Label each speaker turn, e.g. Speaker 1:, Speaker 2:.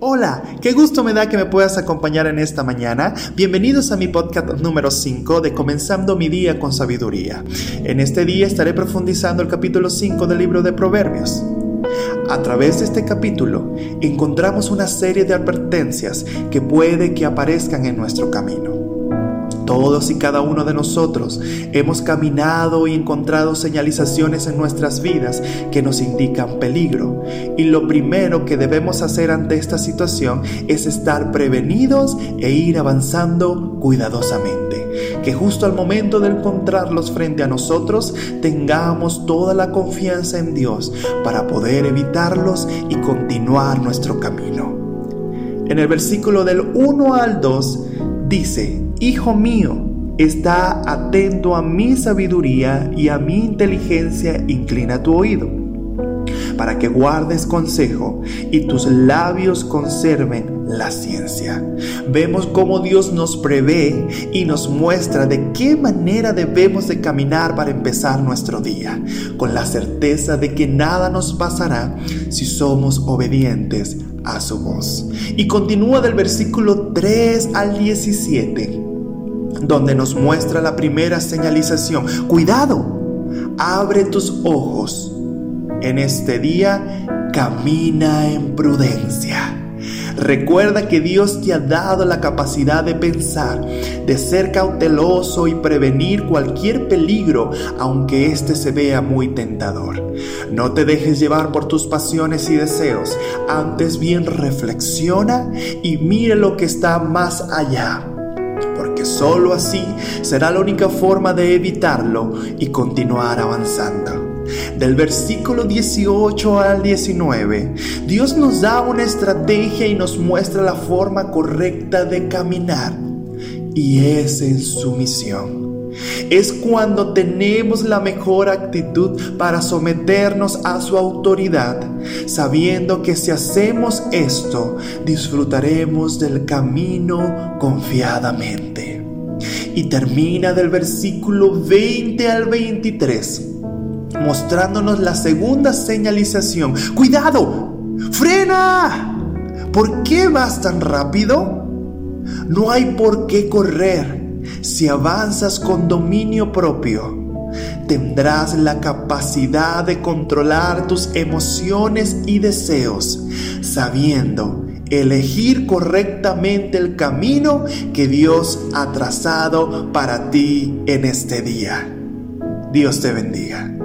Speaker 1: Hola, qué gusto me da que me puedas acompañar en esta mañana. Bienvenidos a mi podcast número 5 de Comenzando mi día con sabiduría. En este día estaré profundizando el capítulo 5 del libro de Proverbios. A través de este capítulo encontramos una serie de advertencias que puede que aparezcan en nuestro camino. Todos y cada uno de nosotros hemos caminado y encontrado señalizaciones en nuestras vidas que nos indican peligro. Y lo primero que debemos hacer ante esta situación es estar prevenidos e ir avanzando cuidadosamente. Que justo al momento de encontrarlos frente a nosotros tengamos toda la confianza en Dios para poder evitarlos y continuar nuestro camino. En el versículo del 1 al 2 dice, Hijo mío, está atento a mi sabiduría y a mi inteligencia, inclina tu oído, para que guardes consejo y tus labios conserven la ciencia. Vemos cómo Dios nos prevé y nos muestra de qué manera debemos de caminar para empezar nuestro día, con la certeza de que nada nos pasará si somos obedientes a su voz. Y continúa del versículo 3 al 17 donde nos muestra la primera señalización. Cuidado, abre tus ojos. En este día camina en prudencia. Recuerda que Dios te ha dado la capacidad de pensar, de ser cauteloso y prevenir cualquier peligro, aunque éste se vea muy tentador. No te dejes llevar por tus pasiones y deseos, antes bien reflexiona y mire lo que está más allá sólo así será la única forma de evitarlo y continuar avanzando. Del versículo 18 al 19, Dios nos da una estrategia y nos muestra la forma correcta de caminar, y es en sumisión. Es cuando tenemos la mejor actitud para someternos a su autoridad, sabiendo que si hacemos esto, disfrutaremos del camino confiadamente. Y termina del versículo 20 al 23, mostrándonos la segunda señalización. ¡Cuidado! ¡Frena! ¿Por qué vas tan rápido? No hay por qué correr si avanzas con dominio propio, tendrás la capacidad de controlar tus emociones y deseos, sabiendo elegir correctamente el camino que Dios ha trazado para ti en este día. Dios te bendiga.